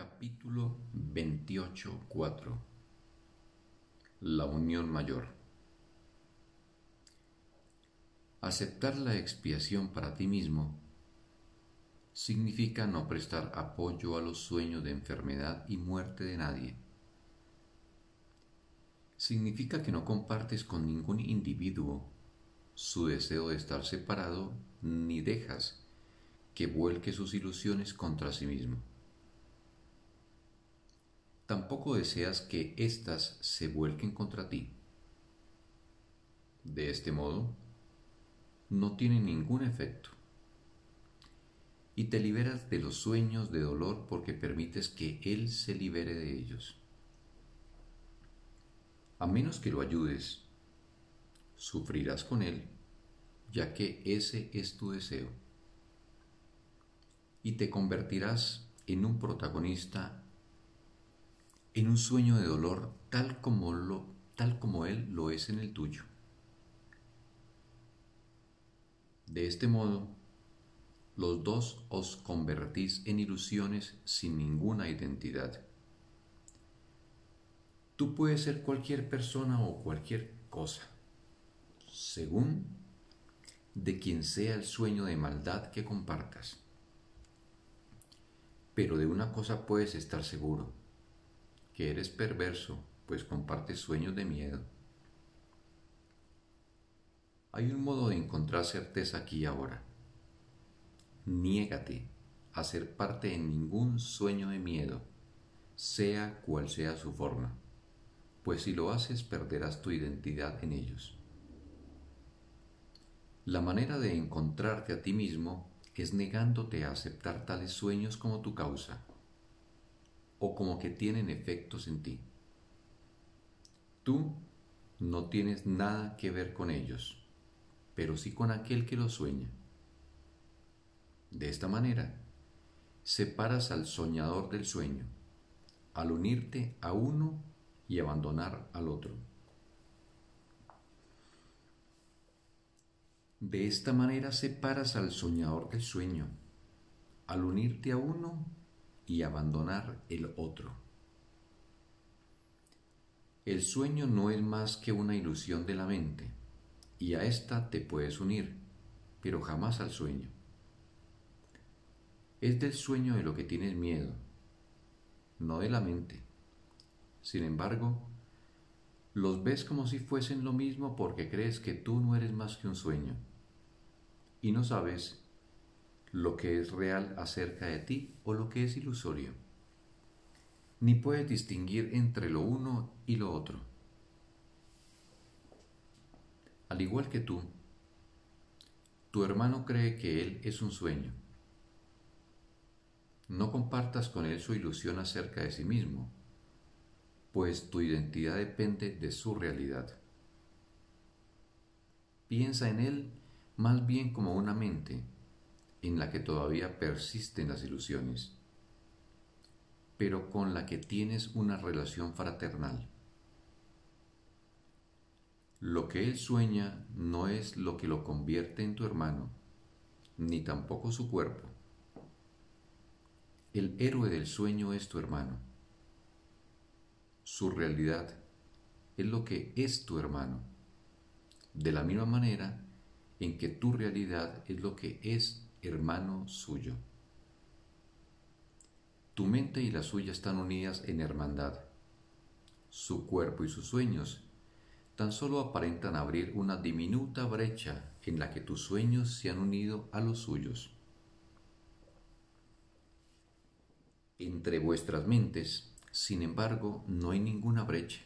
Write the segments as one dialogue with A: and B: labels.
A: Capítulo 28.4 La unión mayor Aceptar la expiación para ti mismo significa no prestar apoyo a los sueños de enfermedad y muerte de nadie. Significa que no compartes con ningún individuo su deseo de estar separado ni dejas que vuelque sus ilusiones contra sí mismo. Tampoco deseas que éstas se vuelquen contra ti. De este modo, no tienen ningún efecto y te liberas de los sueños de dolor porque permites que Él se libere de ellos. A menos que lo ayudes, sufrirás con Él, ya que ese es tu deseo, y te convertirás en un protagonista, en un sueño de dolor tal como, lo, tal como Él lo es en el tuyo. De este modo, los dos os convertís en ilusiones sin ninguna identidad. Tú puedes ser cualquier persona o cualquier cosa, según de quien sea el sueño de maldad que compartas. Pero de una cosa puedes estar seguro, que eres perverso, pues compartes sueños de miedo. Hay un modo de encontrar certeza aquí y ahora Niégate a ser parte en ningún sueño de miedo, sea cual sea su forma, pues si lo haces perderás tu identidad en ellos. La manera de encontrarte a ti mismo es negándote a aceptar tales sueños como tu causa o como que tienen efectos en ti. Tú no tienes nada que ver con ellos, pero sí con aquel que los sueña. De esta manera, separas al soñador del sueño, al unirte a uno y abandonar al otro. De esta manera separas al soñador del sueño, al unirte a uno y abandonar el otro. El sueño no es más que una ilusión de la mente, y a ésta te puedes unir, pero jamás al sueño. Es del sueño de lo que tienes miedo, no de la mente. Sin embargo, los ves como si fuesen lo mismo porque crees que tú no eres más que un sueño y no sabes lo que es real acerca de ti o lo que es ilusorio, ni puedes distinguir entre lo uno y lo otro. Al igual que tú, tu hermano cree que él es un sueño no compartas con él su ilusión acerca de sí mismo, pues tu identidad depende de su realidad. Piensa en él más bien como una mente en la que todavía persisten las ilusiones, pero con la que tienes una relación fraternal. Lo que él sueña no es lo que lo convierte en tu hermano, ni tampoco su cuerpo el héroe del sueño es tu hermano. Su realidad es lo que es tu hermano. De la misma manera en que tu realidad es lo que es hermano suyo. Tu mente y la suya están unidas en hermandad. Su cuerpo y sus sueños tan solo aparentan abrir una diminuta brecha en la que tus sueños se han unido a los suyos. Entre vuestras mentes, sin embargo, no hay ninguna brecha.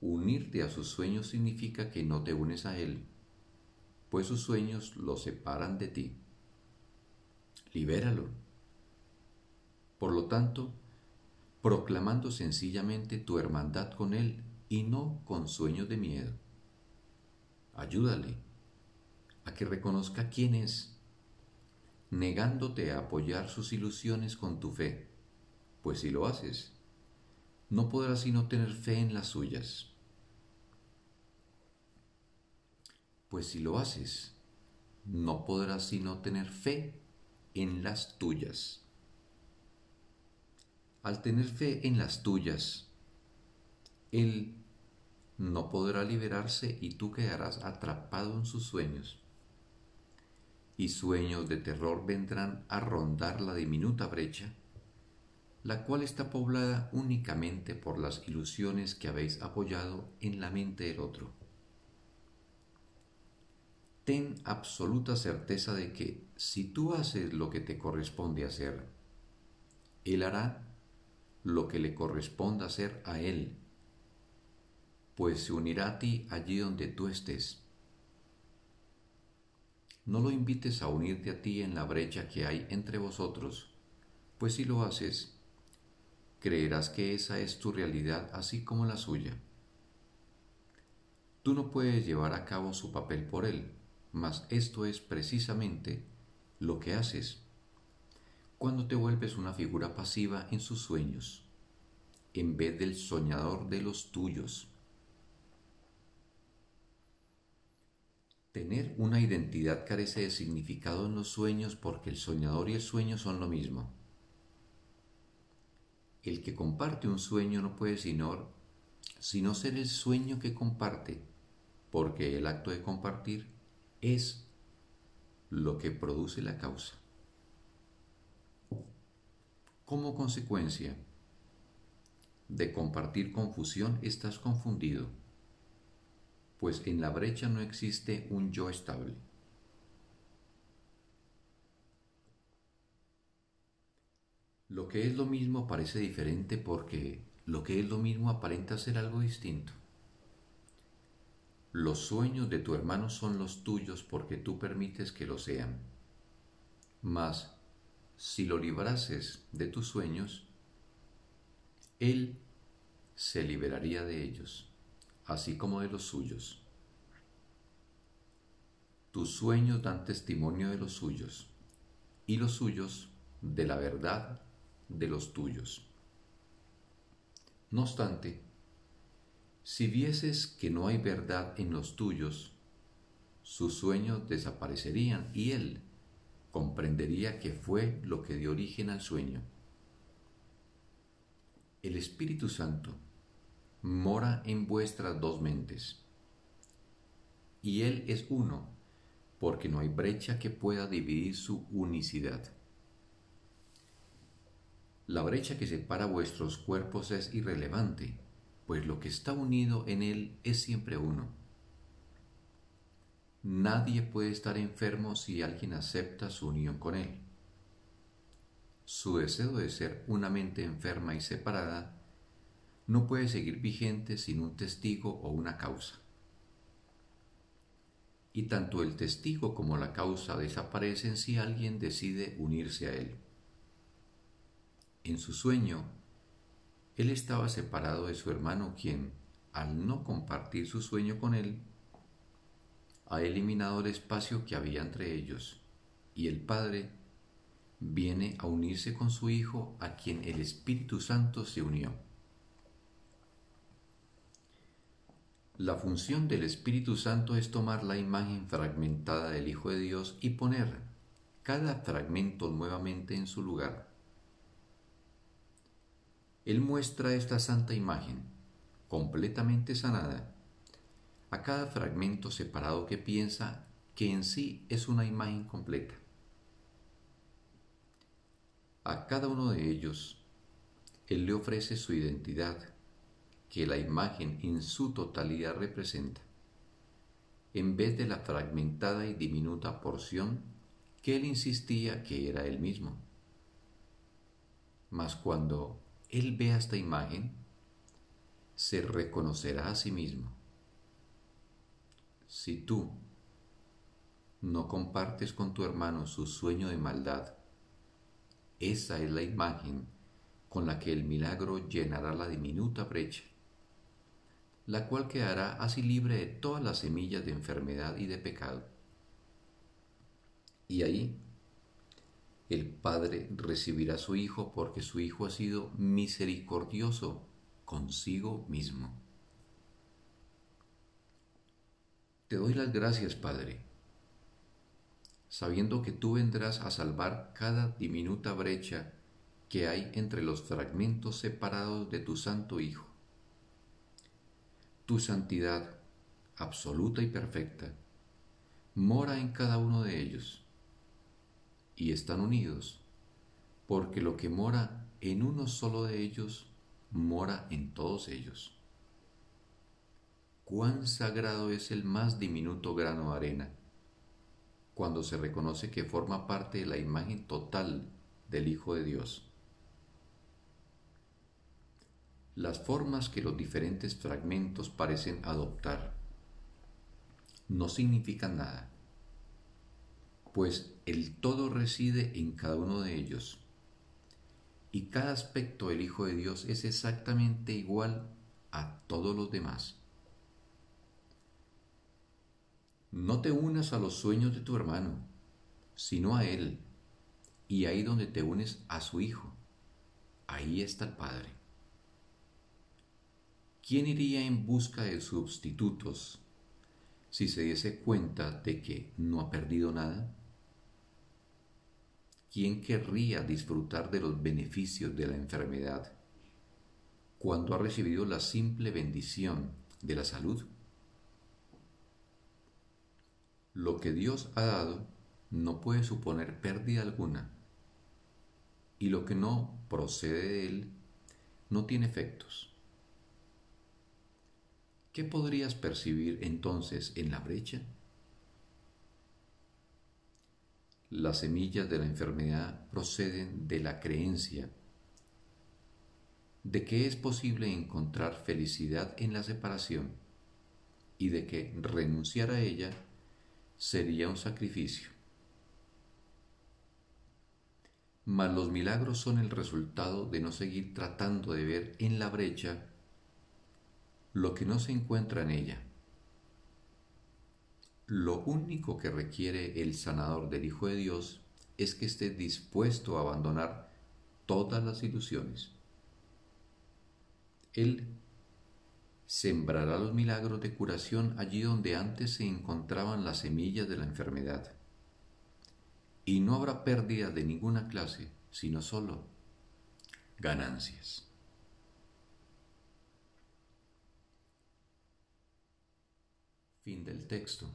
A: Unirte a sus sueños significa que no te unes a Él, pues sus sueños lo separan de ti. Libéralo. Por lo tanto, proclamando sencillamente tu hermandad con Él y no con sueños de miedo. Ayúdale a que reconozca quién es negándote a apoyar sus ilusiones con tu fe, pues si lo haces, no podrás sino tener fe en las suyas. Pues si lo haces, no podrás sino tener fe en las tuyas. al tener fe en las tuyas, Él no podrá liberarse y tú quedarás atrapado en sus sueños. Y sueños de terror vendrán a rondar la diminuta brecha, la cual está poblada únicamente por las ilusiones que habéis apoyado en la mente del otro. Ten absoluta certeza de que si tú haces lo que te corresponde hacer, Él hará lo que le corresponda hacer a Él pues se unirá a ti allí donde tú estés. No lo invites a unirte a ti en la brecha que hay entre vosotros, pues si lo haces, creerás que esa es tu realidad así como la suya. Tú no puedes llevar a cabo su papel por él, mas esto es precisamente lo que haces cuando te vuelves una figura pasiva en sus sueños, en vez del soñador de los tuyos. Tener una identidad carece de significado en los sueños porque el soñador y el sueño son lo mismo. El que comparte un sueño no puede sino, sino ser el sueño que comparte, porque el acto de compartir es lo que produce la causa. Como consecuencia de compartir confusión estás confundido pues en la brecha no existe un yo estable. Lo que es lo mismo parece diferente porque lo que es lo mismo aparenta ser algo distinto. Los sueños de tu hermano son los tuyos porque tú permites que lo sean. Mas, si lo librases de tus sueños, él se liberaría de ellos así como de los suyos. Tus sueños dan testimonio de los suyos, y los suyos de la verdad de los tuyos. No obstante, si vieses que no hay verdad en los tuyos, sus sueños desaparecerían y él comprendería que fue lo que dio origen al sueño. El Espíritu Santo mora en vuestras dos mentes. Y Él es uno, porque no hay brecha que pueda dividir su unicidad. La brecha que separa vuestros cuerpos es irrelevante, pues lo que está unido en Él es siempre uno. Nadie puede estar enfermo si alguien acepta su unión con Él. Su deseo de ser una mente enferma y separada no puede seguir vigente sin un testigo o una causa. Y tanto el testigo como la causa desaparecen si alguien decide unirse a él. En su sueño, él estaba separado de su hermano quien, al no compartir su sueño con él, ha eliminado el espacio que había entre ellos, y el Padre viene a unirse con su Hijo a quien el Espíritu Santo se unió. La función del Espíritu Santo es tomar la imagen fragmentada del Hijo de Dios y poner cada fragmento nuevamente en su lugar. Él muestra esta santa imagen, completamente sanada, a cada fragmento separado que piensa que en sí es una imagen completa. A cada uno de ellos, Él le ofrece su identidad, que la imagen en su totalidad representa, en vez de la fragmentada y diminuta porción que él insistía que era él mismo. Mas cuando él vea esta imagen, se reconocerá a sí mismo. Si tú no compartes con tu hermano su sueño de maldad, esa es la imagen con la que el milagro llenará la diminuta brecha la cual quedará así libre de todas las semillas de enfermedad y de pecado. Y ahí el Padre recibirá a su Hijo porque su Hijo ha sido misericordioso consigo mismo. Te doy las gracias, Padre, sabiendo que tú vendrás a salvar cada diminuta brecha que hay entre los fragmentos separados de tu Santo Hijo. Tu santidad, absoluta y perfecta, mora en cada uno de ellos y están unidos, porque lo que mora en uno solo de ellos mora en todos ellos. Cuán sagrado es el más diminuto grano de arena, cuando se reconoce que forma parte de la imagen total del Hijo de Dios. Las formas que los diferentes fragmentos parecen adoptar no significan nada, pues el todo reside en cada uno de ellos y cada aspecto del Hijo de Dios es exactamente igual a todos los demás. No te unas a los sueños de tu hermano, sino a Él, y ahí donde te unes a su Hijo, ahí está el Padre. ¿Quién iría en busca de sustitutos si se diese cuenta de que no ha perdido nada? ¿Quién querría disfrutar de los beneficios de la enfermedad cuando ha recibido la simple bendición de la salud? Lo que Dios ha dado no puede suponer pérdida alguna y lo que no procede de Él no tiene efectos. ¿Qué podrías percibir entonces en la brecha? Las semillas de la enfermedad proceden de la creencia de que es posible encontrar felicidad en la separación y de que renunciar a ella sería un sacrificio. Mas los milagros son el resultado de no seguir tratando de ver en la brecha lo que no se encuentra en ella lo único que requiere el sanador del Hijo de Dios es que esté dispuesto a abandonar todas las ilusiones. Él sembrará los milagros de curación allí donde antes se encontraban las semillas de la enfermedad. Y no habrá pérdida de ninguna clase, sino solo ganancias. Fin del texto.